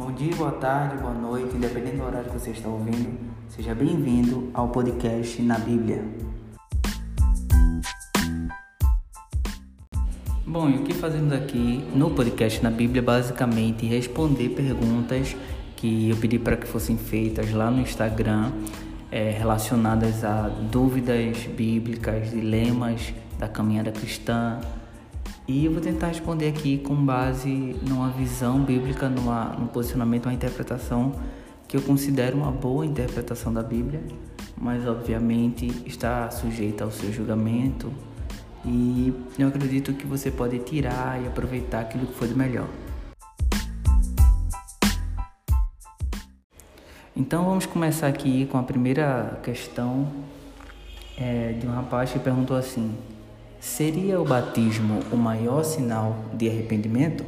Bom dia, boa tarde, boa noite, independente do horário que você está ouvindo, seja bem-vindo ao podcast Na Bíblia. Bom, e o que fazemos aqui no podcast Na Bíblia basicamente responder perguntas que eu pedi para que fossem feitas lá no Instagram, é, relacionadas a dúvidas bíblicas, dilemas da caminhada cristã, e eu vou tentar responder aqui com base numa visão bíblica, numa, num posicionamento, uma interpretação que eu considero uma boa interpretação da Bíblia, mas obviamente está sujeita ao seu julgamento e eu acredito que você pode tirar e aproveitar aquilo que foi de melhor. Então vamos começar aqui com a primeira questão é, de um rapaz que perguntou assim: Seria o batismo o maior sinal de arrependimento?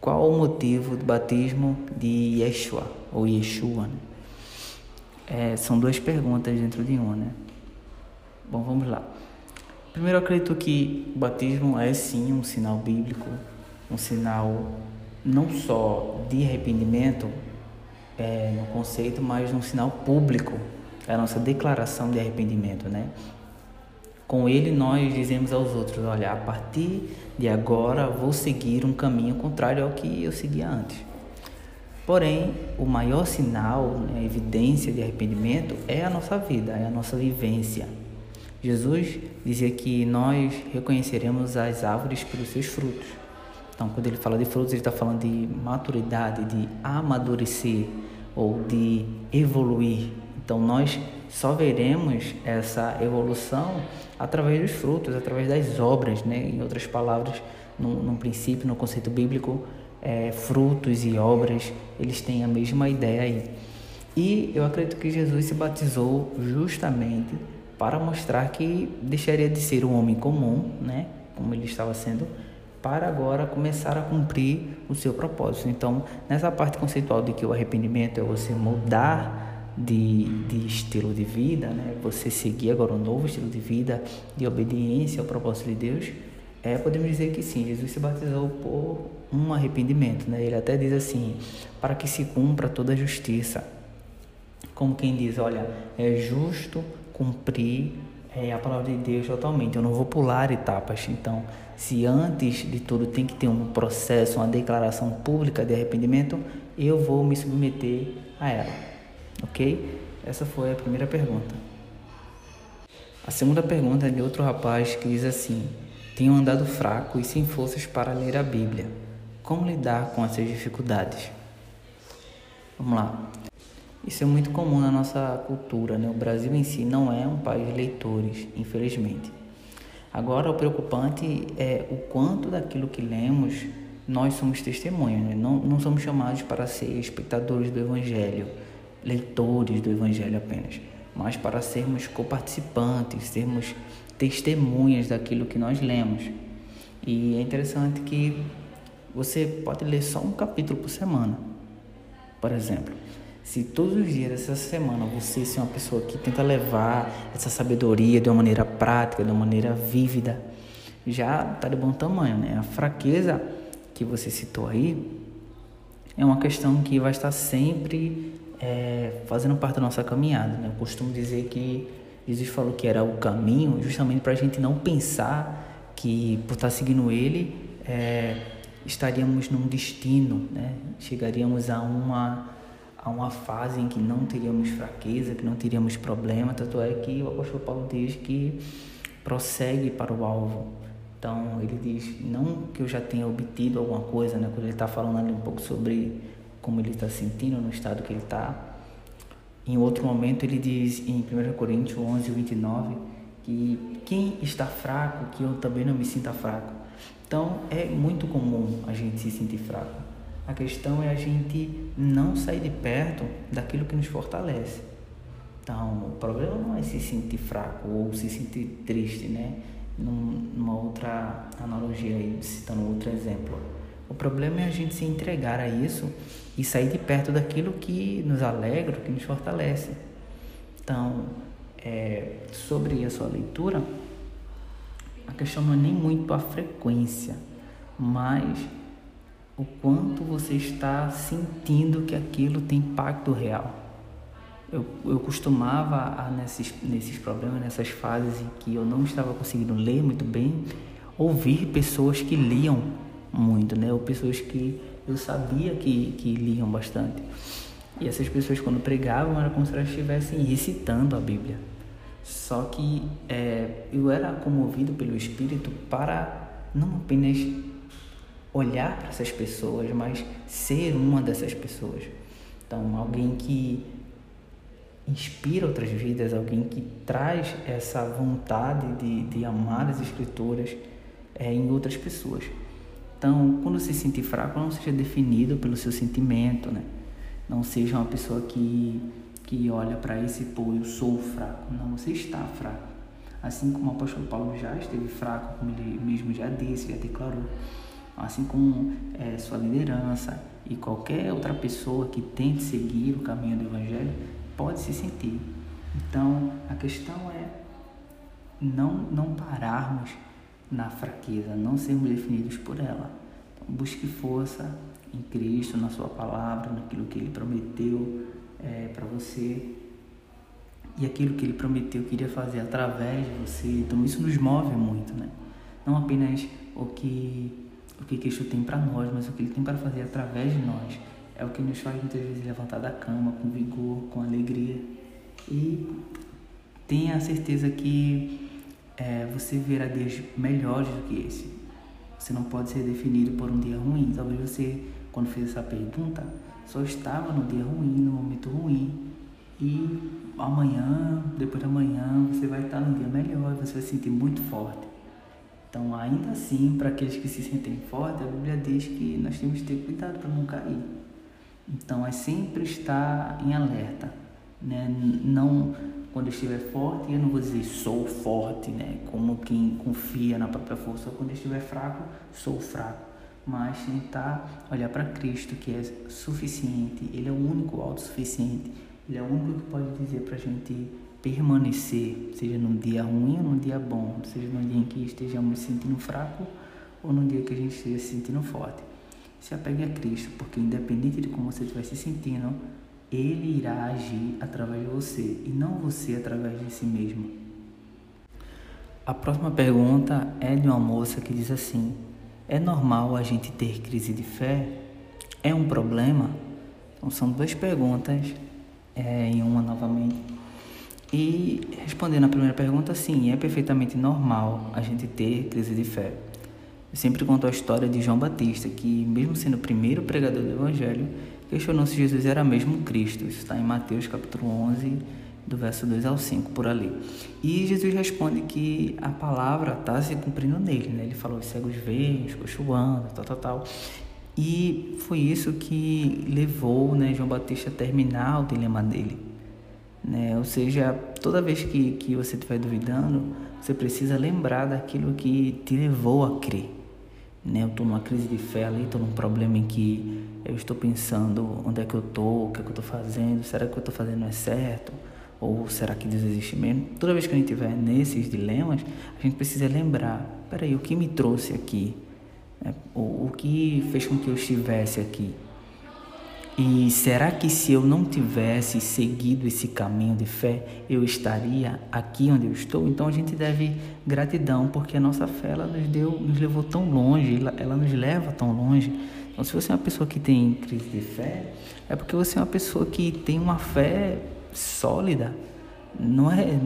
Qual o motivo do batismo de Yeshua ou Yeshua? Né? É, são duas perguntas dentro de uma, né? Bom, vamos lá. Primeiro, acredito que o batismo é sim um sinal bíblico, um sinal não só de arrependimento é, no conceito, mas um sinal público, é a nossa declaração de arrependimento, né? Com ele, nós dizemos aos outros: Olha, a partir de agora vou seguir um caminho contrário ao que eu seguia antes. Porém, o maior sinal, né, a evidência de arrependimento é a nossa vida, é a nossa vivência. Jesus dizia que nós reconheceremos as árvores pelos seus frutos. Então, quando ele fala de frutos, ele está falando de maturidade, de amadurecer ou de evoluir. Então, nós só veremos essa evolução através dos frutos, através das obras, né? Em outras palavras, no, no princípio, no conceito bíblico, é, frutos e obras, eles têm a mesma ideia aí. E eu acredito que Jesus se batizou justamente para mostrar que deixaria de ser um homem comum, né? Como ele estava sendo, para agora começar a cumprir o seu propósito. Então, nessa parte conceitual de que o arrependimento é você mudar de, de estilo de vida, né? você seguir agora um novo estilo de vida, de obediência ao propósito de Deus, é, podemos dizer que sim, Jesus se batizou por um arrependimento. Né? Ele até diz assim: para que se cumpra toda a justiça. Como quem diz: olha, é justo cumprir é, a palavra de Deus totalmente. Eu não vou pular etapas. Então, se antes de tudo tem que ter um processo, uma declaração pública de arrependimento, eu vou me submeter a ela. Ok? Essa foi a primeira pergunta. A segunda pergunta é de outro rapaz que diz assim: Tenho andado fraco e sem forças para ler a Bíblia. Como lidar com essas dificuldades? Vamos lá. Isso é muito comum na nossa cultura, né? O Brasil em si não é um país de leitores, infelizmente. Agora, o preocupante é o quanto daquilo que lemos nós somos testemunhas, né? não, não somos chamados para ser espectadores do Evangelho leitores do Evangelho apenas, mas para sermos coparticipantes, sermos testemunhas daquilo que nós lemos. E é interessante que você pode ler só um capítulo por semana, por exemplo. Se todos os dias dessa semana você ser uma pessoa que tenta levar essa sabedoria de uma maneira prática, de uma maneira vívida, já está de bom tamanho, né? A fraqueza que você citou aí é uma questão que vai estar sempre é, fazendo parte da nossa caminhada. Né? Eu costumo dizer que Jesus falou que era o caminho justamente para a gente não pensar que por estar seguindo Ele é, estaríamos num destino, né? chegaríamos a uma, a uma fase em que não teríamos fraqueza, que não teríamos problema. Tanto é que o apóstolo Paulo diz que prossegue para o alvo. Então ele diz, não que eu já tenha obtido alguma coisa, né? quando ele está falando ali um pouco sobre como ele está sentindo, no estado que ele está. Em outro momento, ele diz em 1 Coríntios 11, 29, que quem está fraco, que eu também não me sinta fraco. Então, é muito comum a gente se sentir fraco. A questão é a gente não sair de perto daquilo que nos fortalece. Então, o problema não é se sentir fraco ou se sentir triste, né? Numa outra analogia aí, citando outro exemplo. O problema é a gente se entregar a isso e sair de perto daquilo que nos alegra, que nos fortalece. Então, é, sobre a sua leitura, a questão não é nem muito a frequência, mas o quanto você está sentindo que aquilo tem impacto real. Eu, eu costumava, a, nesses, nesses problemas, nessas fases em que eu não estava conseguindo ler muito bem, ouvir pessoas que liam muito, né? Ou pessoas que eu sabia que, que liam bastante. E essas pessoas, quando pregavam, era como se elas estivessem recitando a Bíblia. Só que é, eu era comovido pelo Espírito para não apenas olhar para essas pessoas, mas ser uma dessas pessoas. Então, alguém que inspira outras vidas, alguém que traz essa vontade de, de amar as Escrituras é, em outras pessoas. Então, quando se sentir fraco, não seja definido pelo seu sentimento, né? Não seja uma pessoa que, que olha para esse pô, eu sou fraco. Não, você está fraco. Assim como o apóstolo Paulo já esteve fraco, como ele mesmo já disse, já declarou. Assim como é, sua liderança e qualquer outra pessoa que tente seguir o caminho do Evangelho pode se sentir. Então, a questão é não, não pararmos na fraqueza, não sermos definidos por ela. Então, busque força em Cristo, na Sua palavra, naquilo que Ele prometeu é, para você e aquilo que Ele prometeu queria fazer através de você. Então, isso nos move muito, né? Não apenas o que o que Cristo tem para nós, mas o que Ele tem para fazer através de nós. É o que nos faz muitas vezes levantar da cama com vigor, com alegria. E tenha a certeza que é, você verá dias melhores do que esse. Você não pode ser definido por um dia ruim. Talvez você, quando fez essa pergunta, só estava no dia ruim, no momento ruim. E amanhã, depois da manhã, você vai estar num dia melhor, você vai se sentir muito forte. Então, ainda assim, para aqueles que se sentem fortes, a Bíblia diz que nós temos que ter cuidado para não cair. Então, é sempre estar em alerta, né? Não quando eu estiver forte, eu não vou dizer sou forte, né? Como quem confia na própria força. Quando eu estiver fraco, sou fraco. Mas tentar olhar para Cristo, que é suficiente. Ele é o único autossuficiente. Ele é o único que pode dizer para a gente permanecer, seja num dia ruim ou num dia bom, seja num dia em que estejamos se sentindo fraco ou num dia que a gente esteja se sentindo forte. Se apegue a Cristo, porque independente de como você estiver se sentindo, ele irá agir através de você e não você através de si mesmo. A próxima pergunta é de uma moça que diz assim: É normal a gente ter crise de fé? É um problema? Então, são duas perguntas é, em uma novamente. E respondendo a primeira pergunta, sim, é perfeitamente normal a gente ter crise de fé. Eu sempre conto a história de João Batista, que, mesmo sendo o primeiro pregador do Evangelho, questionou se Jesus era mesmo Cristo. Isso está em Mateus capítulo 11, do verso 2 ao 5, por ali. E Jesus responde que a palavra está se cumprindo nele. Né? Ele falou: os cegos veem, os coxos tal, tal, tal. E foi isso que levou né, João Batista a terminar o dilema dele. Né? Ou seja, toda vez que, que você estiver duvidando, você precisa lembrar daquilo que te levou a crer. Né? Eu estou numa crise de fé ali, estou num problema em que eu estou pensando onde é que eu estou, o que é que eu estou fazendo, será que o que eu estou fazendo é certo? Ou será que Deus existe mesmo? Toda vez que a gente estiver nesses dilemas, a gente precisa lembrar, peraí, o que me trouxe aqui? É, o, o que fez com que eu estivesse aqui? E será que se eu não tivesse seguido esse caminho de fé, eu estaria aqui onde eu estou? Então a gente deve gratidão, porque a nossa fé ela nos deu, nos levou tão longe, ela, ela nos leva tão longe. Então se você é uma pessoa que tem crise de fé, é porque você é uma pessoa que tem uma fé sólida. Não é,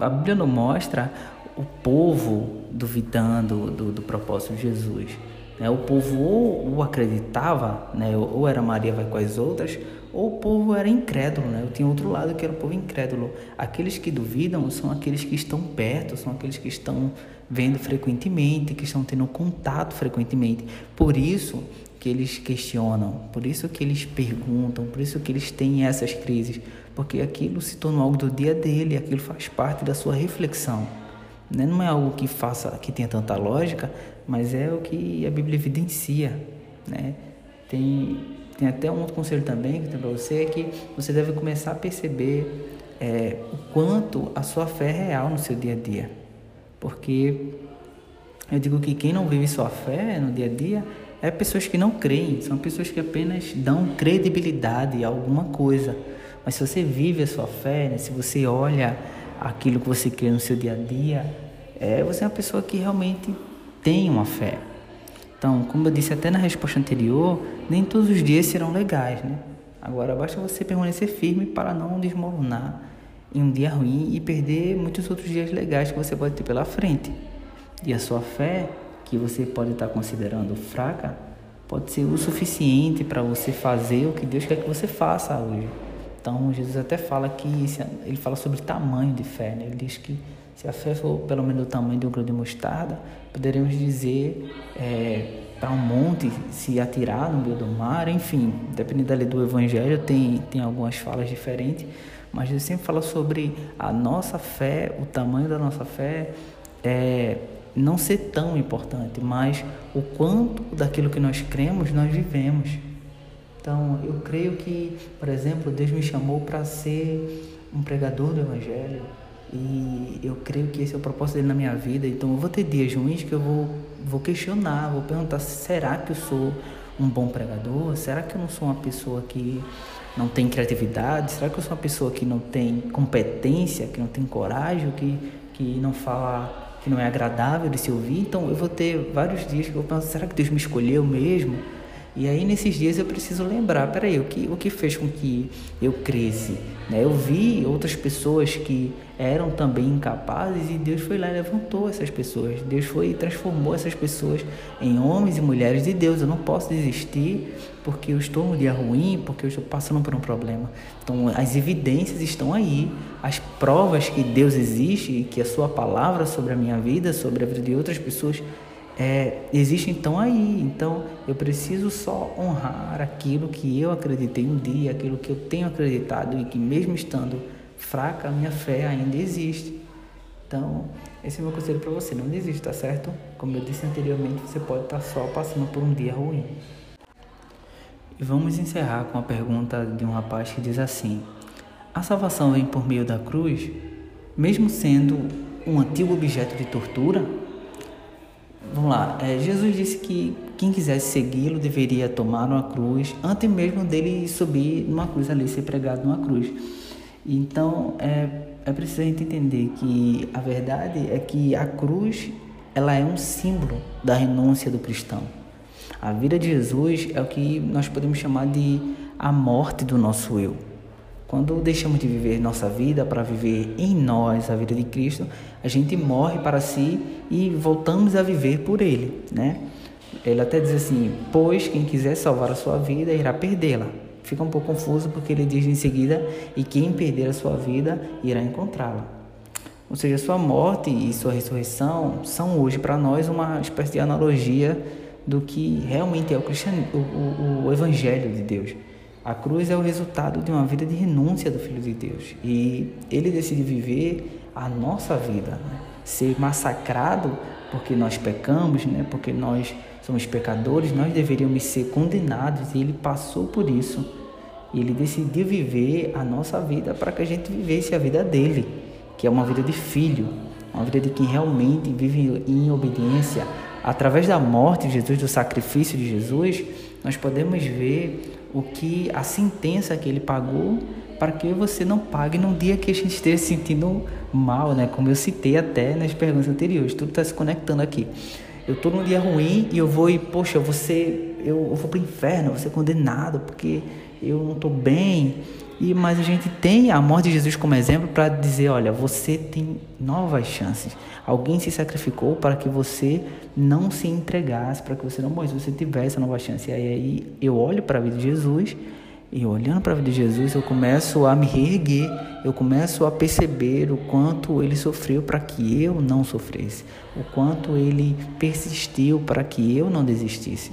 a Bíblia não mostra o povo duvidando do, do propósito de Jesus. Né? O povo ou, ou acreditava, né? ou era Maria vai com as outras, ou o povo era incrédulo. Né? Eu tinha outro lado que era o povo incrédulo. Aqueles que duvidam são aqueles que estão perto, são aqueles que estão vendo frequentemente, que estão tendo contato frequentemente. Por isso que eles questionam, por isso que eles perguntam, por isso que eles têm essas crises, porque aquilo se tornou algo do dia dele, aquilo faz parte da sua reflexão. Né? Não é algo que faça, que tenha tanta lógica, mas é o que a Bíblia evidencia, né? Tem, tem até um outro conselho também que tem para você, é que você deve começar a perceber é, o quanto a sua fé é real no seu dia a dia. Porque eu digo que quem não vive sua fé no dia a dia é pessoas que não creem, são pessoas que apenas dão credibilidade a alguma coisa. Mas se você vive a sua fé, né, se você olha aquilo que você crê no seu dia a dia, é, você é uma pessoa que realmente tem uma fé. Então, como eu disse até na resposta anterior, nem todos os dias serão legais, né? Agora, basta você permanecer firme para não desmoronar em um dia ruim e perder muitos outros dias legais que você pode ter pela frente. E a sua fé, que você pode estar considerando fraca, pode ser o suficiente para você fazer o que Deus quer que você faça hoje. Então, Jesus até fala que ele fala sobre tamanho de fé, né? Ele diz que se a fé for pelo menos do tamanho de um grão de mostarda, poderemos dizer é, para um monte se atirar no meio do mar, enfim, dependendo da lei do evangelho, tem, tem algumas falas diferentes, mas Jesus sempre fala sobre a nossa fé, o tamanho da nossa fé, é, não ser tão importante, mas o quanto daquilo que nós cremos nós vivemos. Então, eu creio que, por exemplo, Deus me chamou para ser um pregador do Evangelho e eu creio que esse é o propósito dele na minha vida. Então, eu vou ter dias ruins que eu vou, vou questionar, vou perguntar: será que eu sou um bom pregador? Será que eu não sou uma pessoa que não tem criatividade? Será que eu sou uma pessoa que não tem competência, que não tem coragem, que, que não fala que não é agradável de se ouvir. Então eu vou ter vários dias que eu vou pensar, será que Deus me escolheu mesmo? E aí nesses dias eu preciso lembrar, peraí, o que, o que fez com que eu cresce? Né? Eu vi outras pessoas que eram também incapazes e Deus foi lá e levantou essas pessoas. Deus foi e transformou essas pessoas em homens e mulheres de Deus. Eu não posso desistir porque eu estou num dia ruim, porque eu estou passando por um problema. Então as evidências estão aí, as provas que Deus existe e que a sua palavra sobre a minha vida, sobre a vida de outras pessoas é, existe então aí. Então eu preciso só honrar aquilo que eu acreditei um dia, aquilo que eu tenho acreditado e que mesmo estando fraca, a minha fé ainda existe. Então, esse é o meu conselho para você. Não desista, tá certo? Como eu disse anteriormente, você pode estar só passando por um dia ruim. E vamos encerrar com a pergunta de um rapaz que diz assim: A salvação vem por meio da cruz, mesmo sendo um antigo objeto de tortura? Vamos lá, é, Jesus disse que quem quisesse segui-lo deveria tomar uma cruz antes mesmo dele subir numa cruz ali, ser pregado numa cruz. Então é, é preciso a gente entender que a verdade é que a cruz ela é um símbolo da renúncia do cristão. A vida de Jesus é o que nós podemos chamar de a morte do nosso eu. Quando deixamos de viver nossa vida para viver em nós a vida de Cristo, a gente morre para si e voltamos a viver por Ele, né? Ele até diz assim: Pois quem quiser salvar a sua vida irá perdê-la. Fica um pouco confuso porque ele diz em seguida: E quem perder a sua vida irá encontrá-la. Ou seja, sua morte e sua ressurreição são hoje para nós uma espécie de analogia do que realmente é o, o, o, o Evangelho de Deus. A cruz é o resultado de uma vida de renúncia do Filho de Deus. E ele decide viver a nossa vida, né? ser massacrado porque nós pecamos, né? porque nós somos pecadores, nós deveríamos ser condenados e ele passou por isso. E ele decidiu viver a nossa vida para que a gente vivesse a vida dele, que é uma vida de filho, uma vida de quem realmente vive em obediência. Através da morte de Jesus, do sacrifício de Jesus, nós podemos ver o que a sentença que ele pagou para que você não pague num dia que a gente esteja se sentindo mal, né? Como eu citei até nas perguntas anteriores, tudo está se conectando aqui. Eu estou num dia ruim e eu vou e, poxa, você, eu, eu vou para o inferno, ser condenado porque eu não estou bem. E mas a gente tem a morte de Jesus como exemplo para dizer, olha, você tem novas chances. Alguém se sacrificou para que você não se entregasse, para que você não morresse, você tivesse a nova chance. E aí eu olho para a vida de Jesus e olhando para a vida de Jesus, eu começo a me reerguer, eu começo a perceber o quanto ele sofreu para que eu não sofresse, o quanto ele persistiu para que eu não desistisse.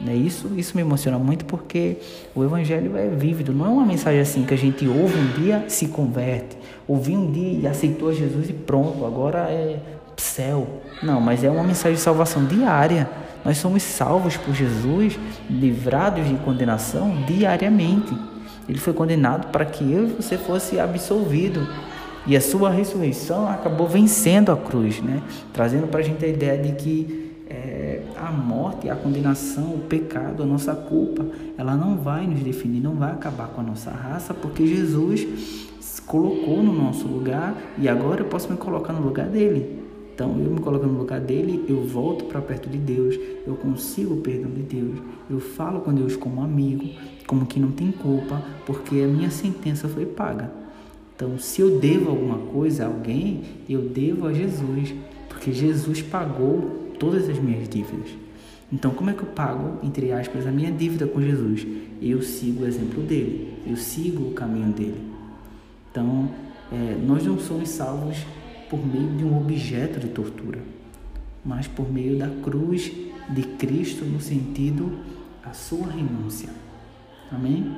Né? Isso, isso me emociona muito porque o Evangelho é vívido, não é uma mensagem assim que a gente ouve um dia se converte, ouvi um dia e aceitou Jesus e pronto, agora é céu. Não, mas é uma mensagem de salvação diária. Nós somos salvos por Jesus, livrados de condenação diariamente. Ele foi condenado para que eu e você fosse absolvido. E a sua ressurreição acabou vencendo a cruz, né? trazendo para a gente a ideia de que a morte, a condenação, o pecado, a nossa culpa, ela não vai nos definir, não vai acabar com a nossa raça, porque Jesus colocou no nosso lugar e agora eu posso me colocar no lugar dele. Então, eu me colocando no lugar dele, eu volto para perto de Deus, eu consigo o perdão de Deus, eu falo com Deus como amigo, como que não tem culpa, porque a minha sentença foi paga. Então, se eu devo alguma coisa a alguém, eu devo a Jesus, porque Jesus pagou todas as minhas dívidas. Então, como é que eu pago, entre aspas, a minha dívida com Jesus? Eu sigo o exemplo dele, eu sigo o caminho dele. Então, é, nós não somos salvos por meio de um objeto de tortura, mas por meio da cruz de Cristo no sentido a sua renúncia. Amém?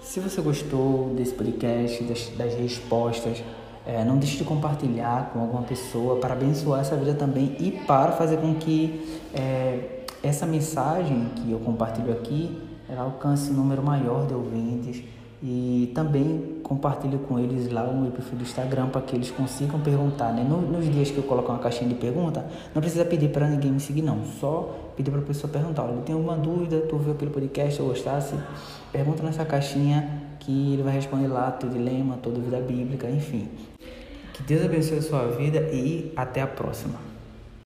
Se você gostou desse podcast, das, das respostas, é, não deixe de compartilhar com alguma pessoa para abençoar essa vida também e para fazer com que é, essa mensagem que eu compartilho aqui ela alcance um número maior de ouvintes e também compartilho com eles lá o meu perfil do Instagram para que eles consigam perguntar, né? Nos, dias que eu coloco uma caixinha de pergunta, não precisa pedir para ninguém me seguir não, só pedir para a pessoa perguntar, olha, tem alguma dúvida, tu viu aquele podcast, eu gostasse, pergunta nessa caixinha que ele vai responder lá teu dilema, tua dúvida bíblica, enfim. Deus abençoe a sua vida e até a próxima.